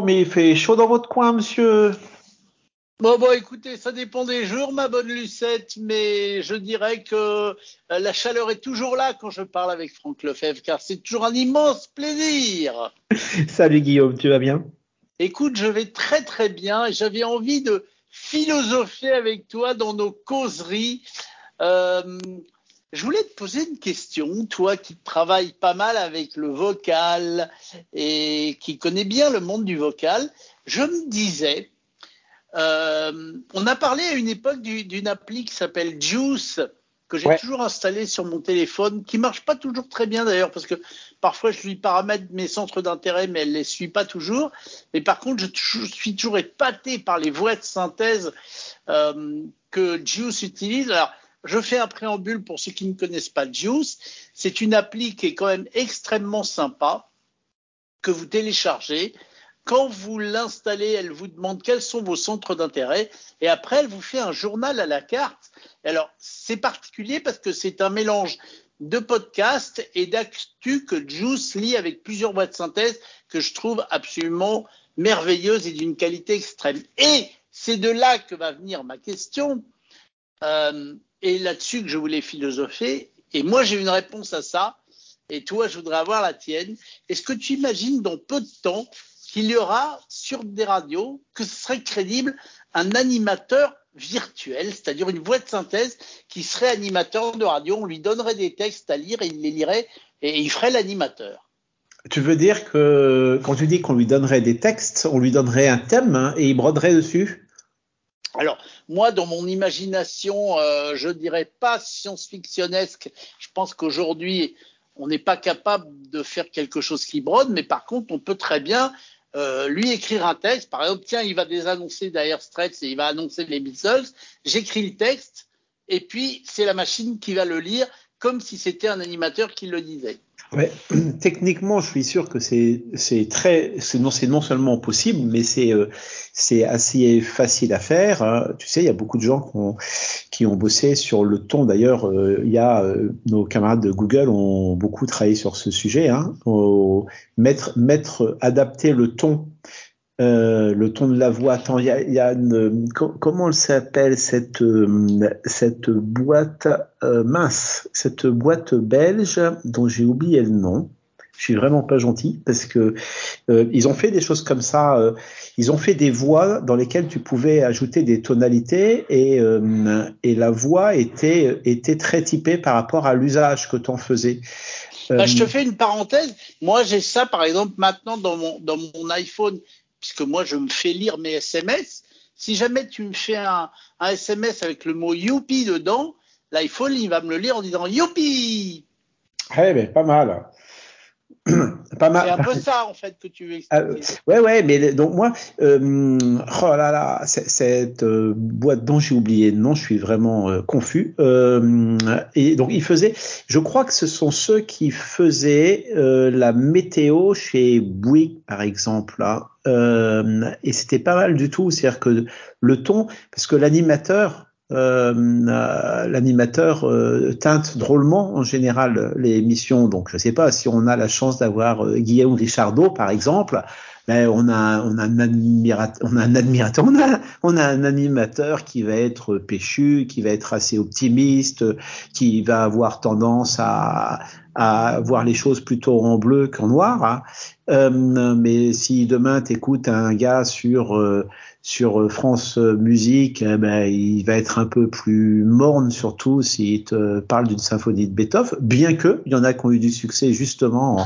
Oh, mais il fait chaud dans votre coin, monsieur. Bon, bon, écoutez, ça dépend des jours, ma bonne Lucette, mais je dirais que euh, la chaleur est toujours là quand je parle avec Franck Lefebvre, car c'est toujours un immense plaisir. Salut Guillaume, tu vas bien? Écoute, je vais très très bien et j'avais envie de philosopher avec toi dans nos causeries. Euh, je voulais te poser une question, toi qui travailles pas mal avec le vocal et qui connais bien le monde du vocal. Je me disais, euh, on a parlé à une époque d'une appli qui s'appelle Juice que j'ai toujours installée sur mon téléphone, qui marche pas toujours très bien d'ailleurs parce que parfois je lui paramètre mes centres d'intérêt mais elle les suit pas toujours. Mais par contre, je, suis toujours épaté par les voix de synthèse euh, que Juice utilise. Alors je fais un préambule pour ceux qui ne connaissent pas Juice. C'est une appli qui est quand même extrêmement sympa que vous téléchargez quand vous l'installez, elle vous demande quels sont vos centres d'intérêt et après, elle vous fait un journal à la carte. Alors, c'est particulier parce que c'est un mélange de podcasts et d'actu que Juice lit avec plusieurs voix de synthèse que je trouve absolument merveilleuses et d'une qualité extrême. Et c'est de là que va venir ma question euh, et là-dessus que je voulais philosopher. Et moi, j'ai une réponse à ça. Et toi, je voudrais avoir la tienne. Est-ce que tu imagines dans peu de temps qu'il y aura sur des radios, que ce serait crédible, un animateur virtuel, c'est-à-dire une voix de synthèse qui serait animateur de radio. On lui donnerait des textes à lire et il les lirait et il ferait l'animateur. Tu veux dire que quand tu dis qu'on lui donnerait des textes, on lui donnerait un thème hein, et il broderait dessus? Alors, moi, dans mon imagination, euh, je dirais pas science-fictionnesque. Je pense qu'aujourd'hui, on n'est pas capable de faire quelque chose qui brode, mais par contre, on peut très bien euh, lui écrire un texte. Par exemple, tiens, il va désannoncer derrière Straits et il va annoncer les Beatles. J'écris le texte et puis c'est la machine qui va le lire comme si c'était un animateur qui le disait. Ouais, techniquement, je suis sûr que c'est très c'est non seulement possible, mais c'est euh, assez facile à faire. Hein. Tu sais, il y a beaucoup de gens qui ont qui ont bossé sur le ton. D'ailleurs, euh, il y a euh, nos camarades de Google ont beaucoup travaillé sur ce sujet. Hein, mettre mettre adapter le ton euh, le ton de la voix. Attends, il y a, y a une, comment elle s'appelle cette euh, cette boîte euh, mince, cette boîte belge dont j'ai oublié le nom. Je suis vraiment pas gentil parce que ils ont fait des choses comme ça. ils ont fait des voix dans lesquelles tu pouvais ajouter des tonalités et et la voix était était très typée par rapport à l'usage que tu en faisais. Bah, je te fais une parenthèse. Moi, j'ai ça, par exemple, maintenant dans mon, dans mon iPhone puisque moi je me fais lire mes SMS. Si jamais tu me fais un, SMS avec le mot youpi dedans, l'iPhone il va me le lire en disant youpi. Eh ben pas mal. pas mal. C'est un peu ça en fait que tu veux expliquer. Euh, ouais ouais, mais donc moi, euh, oh là là, cette euh, boîte dont j'ai oublié le nom, je suis vraiment euh, confus. et donc il faisait, je crois que ce sont ceux qui faisaient la météo chez Bouygues par exemple là. et c'était pas mal du tout, c'est-à-dire que le ton, parce que l'animateur euh, l'animateur euh, teinte drôlement en général les émissions. Donc je ne sais pas si on a la chance d'avoir euh, Guillaume Richardot par exemple. Ben, on a on a un admirateur, on a un admirateur, on a on a un animateur qui va être péchu, qui va être assez optimiste, qui va avoir tendance à à voir les choses plutôt en bleu qu'en noir. Hein. Euh, mais si demain tu écoutes un gars sur euh, sur France Musique, eh ben, il va être un peu plus morne, surtout s'il te parle d'une symphonie de Beethoven, bien que il y en a qui ont eu du succès justement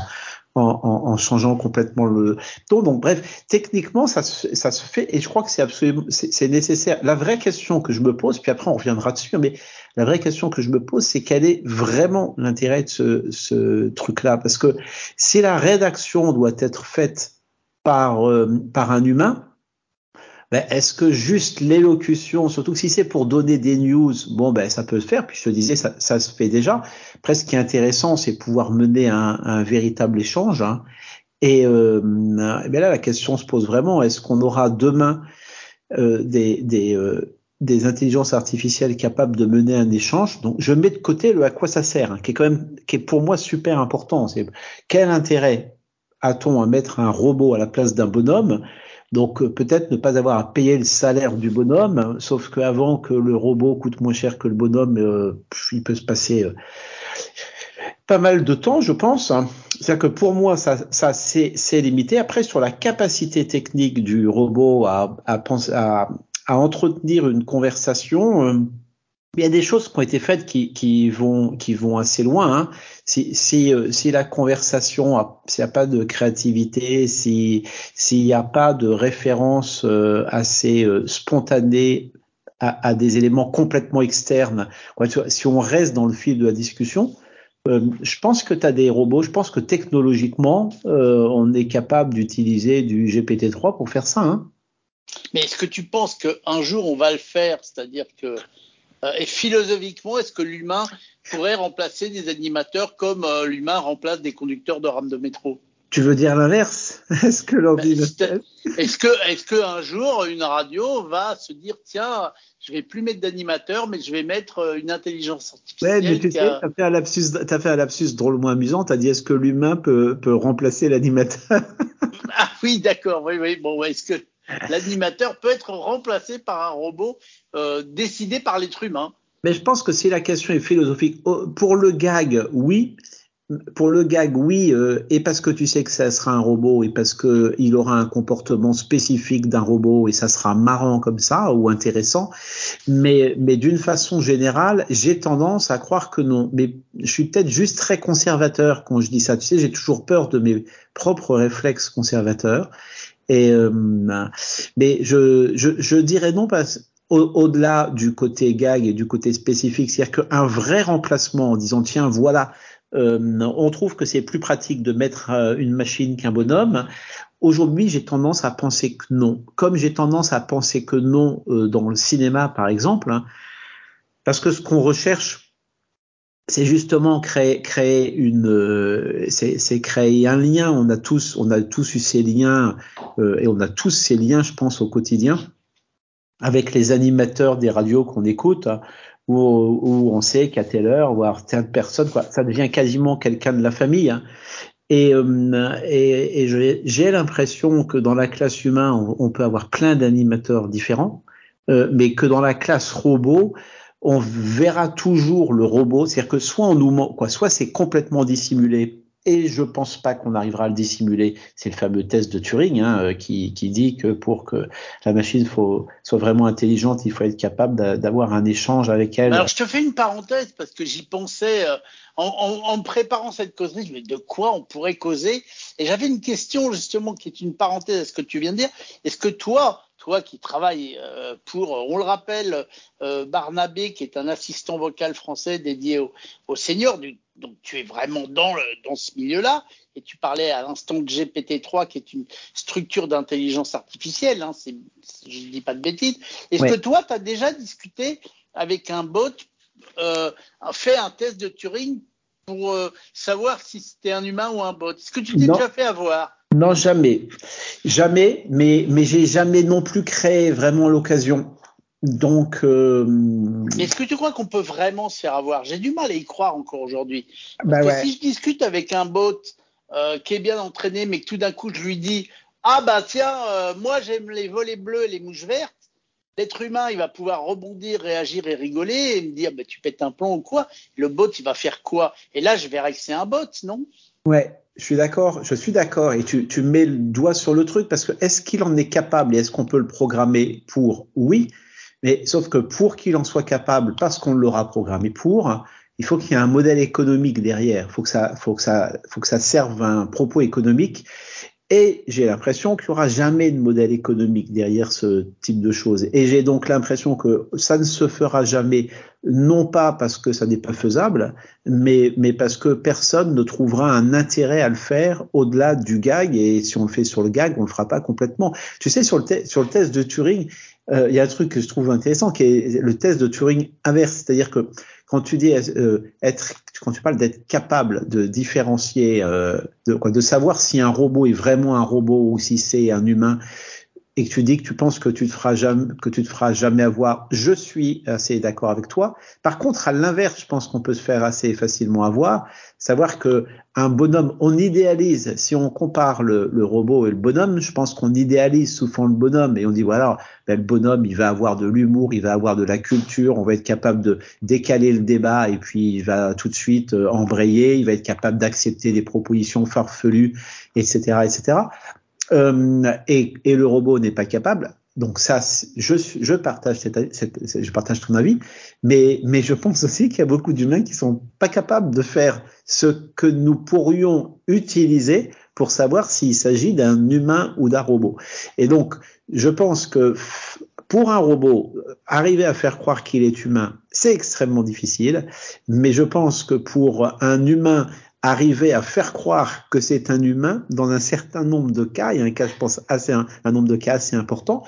en, en, en changeant complètement le ton. Donc bref, techniquement ça se, ça se fait et je crois que c'est absolument c'est nécessaire. La vraie question que je me pose, puis après on reviendra dessus, mais la vraie question que je me pose, c'est quel est vraiment l'intérêt de ce, ce truc-là? Parce que si la rédaction doit être faite par euh, par un humain, ben, est-ce que juste l'élocution, surtout si c'est pour donner des news, bon ben ça peut se faire. Puis je te disais, ça, ça se fait déjà. Presque ce qui est intéressant, c'est pouvoir mener un, un véritable échange. Hein. Et euh, ben là, la question se pose vraiment est-ce qu'on aura demain euh, des, des, euh, des intelligences artificielles capables de mener un échange Donc, je mets de côté le à quoi ça sert, hein, qui est quand même, qui est pour moi super important. C'est quel intérêt a-t-on à mettre un robot à la place d'un bonhomme? Donc euh, peut-être ne pas avoir à payer le salaire du bonhomme, sauf qu'avant que le robot coûte moins cher que le bonhomme, euh, il peut se passer euh, pas mal de temps, je pense. C'est-à-dire que pour moi, ça, ça c'est limité. Après, sur la capacité technique du robot à, à, à, à entretenir une conversation, il y a des choses qui ont été faites qui, qui vont qui vont assez loin. Hein. Si, si, euh, si la conversation, s'il n'y a pas de créativité, si s'il n'y a pas de référence euh, assez euh, spontanée à, à, des éléments complètement externes, si on reste dans le fil de la discussion, je pense que tu as des robots, je pense que technologiquement, on est capable d'utiliser du GPT-3 pour faire ça. Hein. Mais est-ce que tu penses qu'un jour on va le faire? C'est-à-dire que euh, et philosophiquement, est-ce que l'humain pourrait remplacer des animateurs comme euh, l'humain remplace des conducteurs de rames de métro? Tu veux dire l'inverse? Est-ce que l'envie ben, Est-ce que, est-ce que un jour une radio va se dire tiens, je vais plus mettre d'animateur, mais je vais mettre euh, une intelligence artificielle. Ouais, mais tu sais, as... fait un lapsus, as fait un lapsus drôlement amusant. T'as dit est-ce que l'humain peut, peut remplacer l'animateur? Ah oui, d'accord. Oui, oui. Bon, est-ce que L'animateur peut être remplacé par un robot euh, décidé par l'être humain. Mais je pense que si la question est philosophique, oh, pour le gag, oui. Pour le gag, oui, euh, et parce que tu sais que ça sera un robot et parce que il aura un comportement spécifique d'un robot et ça sera marrant comme ça ou intéressant. Mais, mais d'une façon générale, j'ai tendance à croire que non. Mais je suis peut-être juste très conservateur quand je dis ça. Tu sais, j'ai toujours peur de mes propres réflexes conservateurs. Et, euh, mais je, je, je, dirais non parce au-delà du côté gag et du côté spécifique, c'est-à-dire qu'un vrai remplacement en disant tiens voilà, euh, on trouve que c'est plus pratique de mettre euh, une machine qu'un bonhomme. Aujourd'hui, j'ai tendance à penser que non. Comme j'ai tendance à penser que non euh, dans le cinéma, par exemple, hein, parce que ce qu'on recherche c'est justement créer créer une euh, c'est créer un lien on a tous on a tous eu ces liens euh, et on a tous ces liens je pense au quotidien avec les animateurs des radios qu'on écoute hein, où, où, on sait qu'à telle heure voire telle personne quoi ça devient quasiment quelqu'un de la famille hein. et, euh, et, et j'ai l'impression que dans la classe humaine on, on peut avoir plein d'animateurs différents mais que dans la classe robot on verra toujours le robot, c'est-à-dire que soit on nous quoi, soit c'est complètement dissimulé. Et je pense pas qu'on arrivera à le dissimuler. C'est le fameux test de Turing hein, euh, qui, dit que pour que la machine soit vraiment intelligente, il faut être capable d'avoir un échange avec elle. Alors je te fais une parenthèse parce que j'y pensais euh, en, en, préparant cette causerie. Me de quoi on pourrait causer? Et j'avais une question justement qui est une parenthèse à ce que tu viens de dire. Est-ce que toi, toi qui travailles euh, pour, on le rappelle, euh, Barnabé, qui est un assistant vocal français dédié au, au senior, donc tu es vraiment dans, le, dans ce milieu-là, et tu parlais à l'instant de GPT-3, qui est une structure d'intelligence artificielle, hein, je ne dis pas de bêtises. Est-ce que toi, tu as déjà discuté avec un bot, euh, fait un test de Turing pour euh, savoir si c'était un humain ou un bot? Est-ce que tu t'es déjà fait avoir non, jamais. Jamais, mais, mais j'ai jamais non plus créé vraiment l'occasion. Donc. Euh... Est-ce que tu crois qu'on peut vraiment se faire avoir? J'ai du mal à y croire encore aujourd'hui. Bah si je discute avec un bot euh, qui est bien entraîné, mais que tout d'un coup je lui dis Ah bah tiens, euh, moi j'aime les volets bleus et les mouches vertes, l'être humain il va pouvoir rebondir, réagir et rigoler et me dire bah, Tu pètes un plomb ou quoi? Le bot il va faire quoi? Et là je verrai que c'est un bot, non? Ouais, je suis d'accord, je suis d'accord, et tu, tu mets le doigt sur le truc parce que est-ce qu'il en est capable et est-ce qu'on peut le programmer pour Oui, mais sauf que pour qu'il en soit capable, parce qu'on l'aura programmé pour, il faut qu'il y ait un modèle économique derrière. Faut que ça, faut que ça, faut que ça serve un propos économique. Et j'ai l'impression qu'il n'y aura jamais de modèle économique derrière ce type de choses. Et j'ai donc l'impression que ça ne se fera jamais, non pas parce que ça n'est pas faisable, mais, mais parce que personne ne trouvera un intérêt à le faire au-delà du gag. Et si on le fait sur le gag, on le fera pas complètement. Tu sais, sur le, sur le test de Turing, euh, il y a un truc que je trouve intéressant qui est le test de Turing inverse. C'est-à-dire que quand tu dis euh, être, quand tu parles d'être capable de différencier, euh, de, quoi, de savoir si un robot est vraiment un robot ou si c'est un humain, et que tu dis que tu penses que tu te feras jamais, que tu te feras jamais avoir, je suis assez d'accord avec toi. Par contre, à l'inverse, je pense qu'on peut se faire assez facilement avoir, savoir que un bonhomme, on idéalise. Si on compare le, robot et le bonhomme, je pense qu'on idéalise souvent le bonhomme et on dit voilà, ben, le bonhomme, il va avoir de l'humour, il va avoir de la culture, on va être capable de décaler le débat et puis il va tout de suite euh, embrayer, il va être capable d'accepter des propositions farfelues, etc., etc euh, et, et, le robot n'est pas capable. Donc ça, je, je partage cette, cette, je partage ton avis, mais mais je pense aussi qu'il y a beaucoup d'humains qui sont pas capables de faire ce que nous pourrions utiliser pour savoir s'il s'agit d'un humain ou d'un robot. Et donc, je pense que pour un robot, arriver à faire croire qu'il est humain, c'est extrêmement difficile, mais je pense que pour un humain arriver à faire croire que c'est un humain dans un certain nombre de cas, il y a un cas, je pense, assez un, nombre de cas assez important,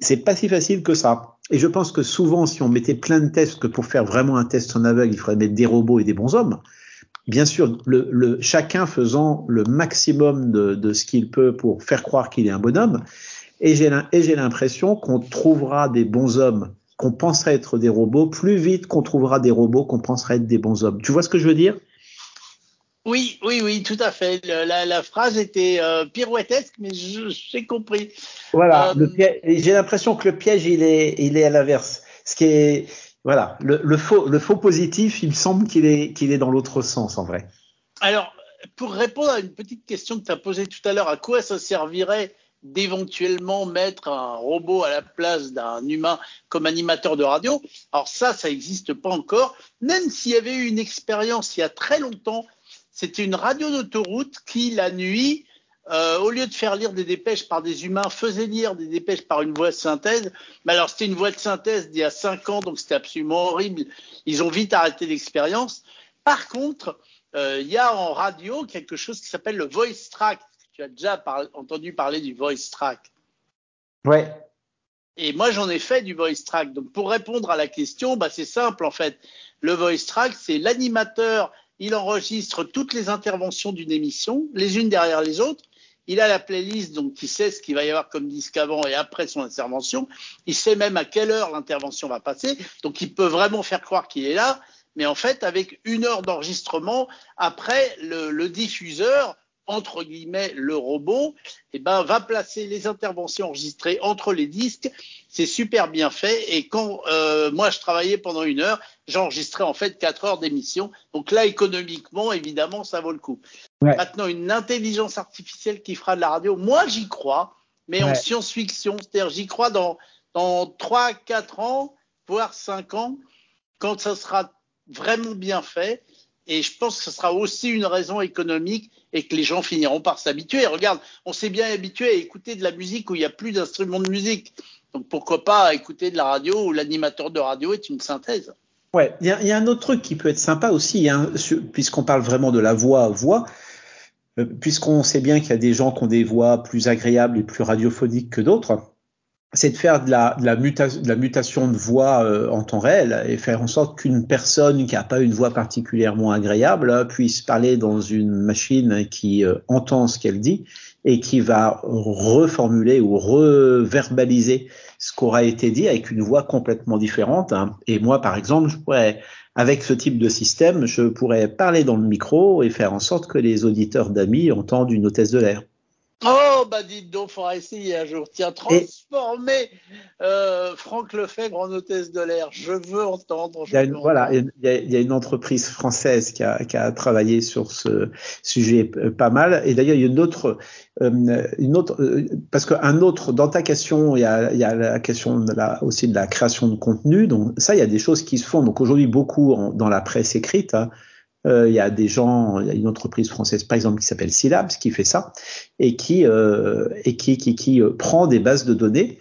c'est pas si facile que ça. Et je pense que souvent, si on mettait plein de tests, que pour faire vraiment un test en aveugle, il faudrait mettre des robots et des bons hommes. Bien sûr, le, le chacun faisant le maximum de, de ce qu'il peut pour faire croire qu'il est un bonhomme. Et j'ai l'impression qu'on trouvera des bons hommes qu'on penserait être des robots plus vite qu'on trouvera des robots qu'on penserait être des bons hommes. Tu vois ce que je veux dire? Oui, oui, oui, tout à fait. la, la, phrase était euh, pirouettesque, mais j'ai compris. Voilà, euh, j'ai l'impression que le piège, il est, il est à l'inverse. Ce qui est, voilà, le, le, faux, le faux positif, il me semble qu'il est, qu'il est dans l'autre sens, en vrai. Alors, pour répondre à une petite question que tu as posée tout à l'heure, à quoi ça servirait d'éventuellement mettre un robot à la place d'un humain comme animateur de radio? Alors ça, ça n'existe pas encore, même s'il y avait eu une expérience il y a très longtemps c'était une radio d'autoroute qui, la nuit, euh, au lieu de faire lire des dépêches par des humains, faisait lire des dépêches par une voix de synthèse. Mais alors, c'était une voix de synthèse d'il y a cinq ans, donc c'était absolument horrible. Ils ont vite arrêté l'expérience. Par contre, euh, il y a en radio quelque chose qui s'appelle le voice track. Tu as déjà entendu parler du voice track. Ouais. Et moi, j'en ai fait du voice track. Donc, pour répondre à la question, bah, c'est simple en fait. Le voice track, c'est l'animateur il enregistre toutes les interventions d'une émission, les unes derrière les autres. Il a la playlist, donc il sait ce qu'il va y avoir comme disque avant et après son intervention. Il sait même à quelle heure l'intervention va passer. Donc il peut vraiment faire croire qu'il est là. Mais en fait, avec une heure d'enregistrement, après, le, le diffuseur entre guillemets le robot, eh ben, va placer les interventions enregistrées entre les disques. C'est super bien fait. Et quand euh, moi je travaillais pendant une heure, j'enregistrais en fait quatre heures d'émission. Donc là, économiquement, évidemment, ça vaut le coup. Ouais. Maintenant, une intelligence artificielle qui fera de la radio, moi j'y crois, mais ouais. en science-fiction. C'est-à-dire, j'y crois dans dans trois, quatre ans, voire cinq ans, quand ça sera vraiment bien fait et je pense que ce sera aussi une raison économique et que les gens finiront par s'habituer. Regarde, on s'est bien habitué à écouter de la musique où il n'y a plus d'instruments de musique. Donc pourquoi pas écouter de la radio où l'animateur de radio est une synthèse. Ouais, il y, a un autre truc qui peut être sympa aussi, hein, puisqu'on parle vraiment de la voix voix, euh, puisqu'on sait bien qu'il y a des gens qui ont des voix plus agréables et plus radiophoniques que d'autres c'est de faire de la, mutation de voix euh, en temps réel et faire en sorte qu'une personne qui n'a pas une voix particulièrement agréable puisse parler dans une machine qui euh, entend ce qu'elle dit et qui va reformuler ou reverbaliser ce qu'aura été dit avec une voix complètement différente. Hein. Et moi, par exemple, je pourrais, avec ce type de système, je pourrais parler dans le micro et faire en sorte que les auditeurs d'amis entendent une hôtesse de l'air. Oh, bah dites donc, faudra essayer un jour. Tiens, transformer euh, Franck Lefebvre en hôtesse de l'air. Je veux entendre. Je il y a une, voilà, il y, a, il y, a, une entreprise française qui a, qui a, travaillé sur ce sujet euh, pas mal. Et d'ailleurs, il y a une autre, euh, une autre, euh, parce qu'un autre, dans ta question, il y a, il y a la question de la, aussi de la création de contenu. Donc ça, il y a des choses qui se font. Donc aujourd'hui, beaucoup en, dans la presse écrite. Hein, euh, il y a des gens, il y a une entreprise française par exemple qui s'appelle Syllabs qui fait ça et qui euh, et qui qui, qui euh, prend des bases de données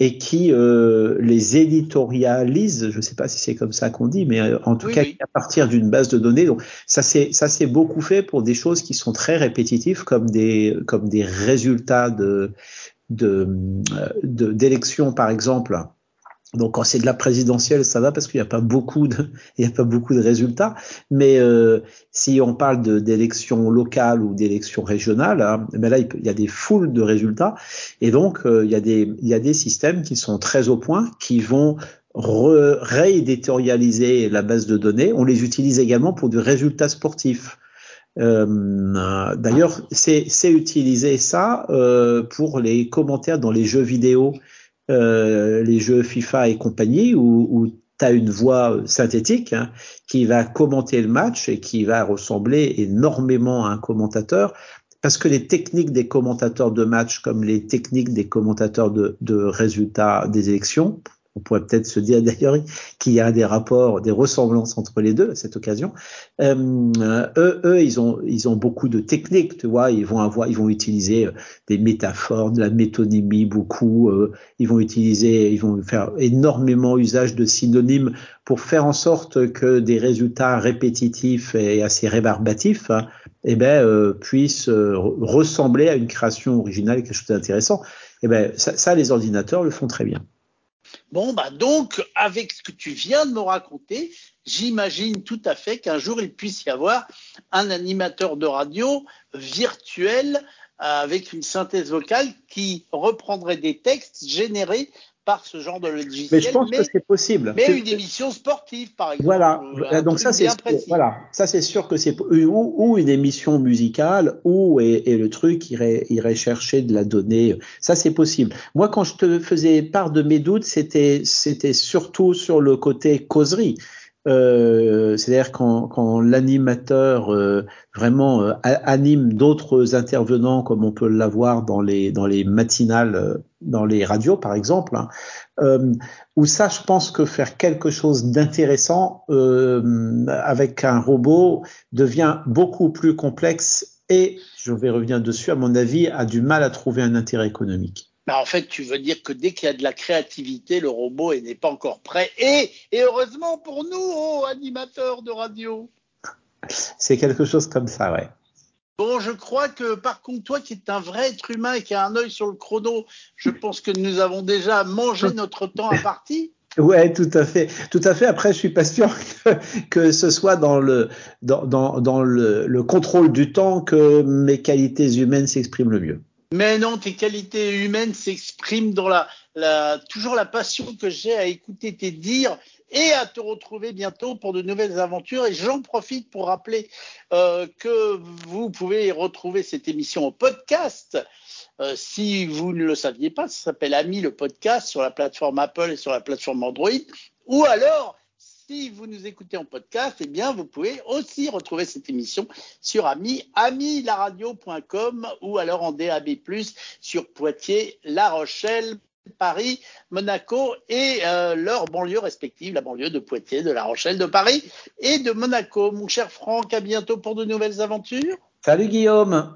et qui euh, les éditorialise, je ne sais pas si c'est comme ça qu'on dit, mais euh, en tout oui, cas oui. à partir d'une base de données. Donc ça c'est ça c'est beaucoup fait pour des choses qui sont très répétitives comme des comme des résultats de de d'élections par exemple Donc quand c'est de la présidentielle, ça va parce qu'il n'y a pas beaucoup de, il y a pas beaucoup de résultats. Mais euh, si on parle d'élections locales ou d'élections régionales, hein, ben là il, y a des foules de résultats. Et donc euh, il y a des, il y a des systèmes qui sont très au point, qui vont rééditorialiser la base de données. On les utilise également pour des résultats sportifs. Euh, D'ailleurs, c'est utiliser ça euh, pour les commentaires dans les jeux vidéo euh, les jeux FIFA et compagnie où, où tu as une voix synthétique hein, qui va commenter le match et qui va ressembler énormément à un commentateur parce que les techniques des commentateurs de match comme les techniques des commentateurs de, de résultats des élections on pourrait peut-être se dire d'ailleurs qu'il y a des rapports, des ressemblances entre les deux à cette occasion. Euh, eux, eux, ils ont, ils ont beaucoup de techniques, tu vois. Ils vont avoir, ils vont utiliser euh, des métaphores, de la métonymie, beaucoup. Euh, ils vont utiliser, ils vont faire énormément usage de synonymes pour faire en sorte que des résultats répétitifs et assez rébarbatifs, hein, eh ben, euh, puissent ressembler à une création originale, quelque chose d'intéressant. Eh ben, ça, ça, les ordinateurs le font très bien. Bon, bah donc, avec ce que tu viens de me raconter, j'imagine tout à fait qu'un jour il puisse y avoir un animateur de radio virtuel euh, avec une synthèse vocale qui reprendrait des textes générés par ce genre de logiciel. Mais je pense que c'est possible. Mais une émission sportive, par exemple. Voilà. Euh, Donc ça c'est voilà. Ça c'est sûr que c'est ou, ou, une émission musicale ou et, et, le truc irait irait chercher de la donnée. Ça c'est possible. Moi quand je te faisais part de mes doutes, c'était c'était surtout sur le côté causerie. Euh, c'est-à-dire quand, quand l'animateur euh, vraiment euh, anime d'autres intervenants, comme on peut l'avoir dans les dans les matinales, euh, dans les radios par exemple, hein, euh, où ça, je pense que faire quelque chose d'intéressant avec un robot devient beaucoup plus complexe et, je vais revenir dessus, à mon avis, a du mal à trouver un intérêt économique. Bah en fait, tu veux dire que dès qu'il y a de la créativité, le robot n'est pas encore prêt. Et, et heureusement pour nous, oh, animateurs de radio. C'est quelque chose comme ça, ouais. Bon, je crois que par contre, toi qui es un vrai être humain et qui a un œil sur le chrono, je pense que nous avons déjà mangé notre temps à partie. Ouais, tout à fait, tout à fait. Après, je suis pas sûr que, que ce soit dans le dans, dans, dans le, le, contrôle du temps que mes qualités humaines s'expriment le mieux. Mais non, tes qualités humaines s'expriment dans la, toujours la passion que j'ai à écouter tes dires et à te retrouver bientôt pour de nouvelles aventures. Et j'en profite pour rappeler euh, que vous pouvez retrouver cette émission au podcast. Euh, si vous ne le saviez pas, ça s'appelle Ami le podcast sur la plateforme Apple et sur la plateforme Android. Ou alors, si vous nous écoutez en podcast, eh bien, vous pouvez aussi retrouver cette émission sur ami, amilaradio.com ou alors en DAB+, sur Poitiers, La Rochelle, Paris, Monaco et euh, leurs banlieues respectives, la banlieue de Poitiers, de La Rochelle, de Paris et de Monaco. Mon cher Franck, à bientôt pour de nouvelles aventures. Salut Guillaume.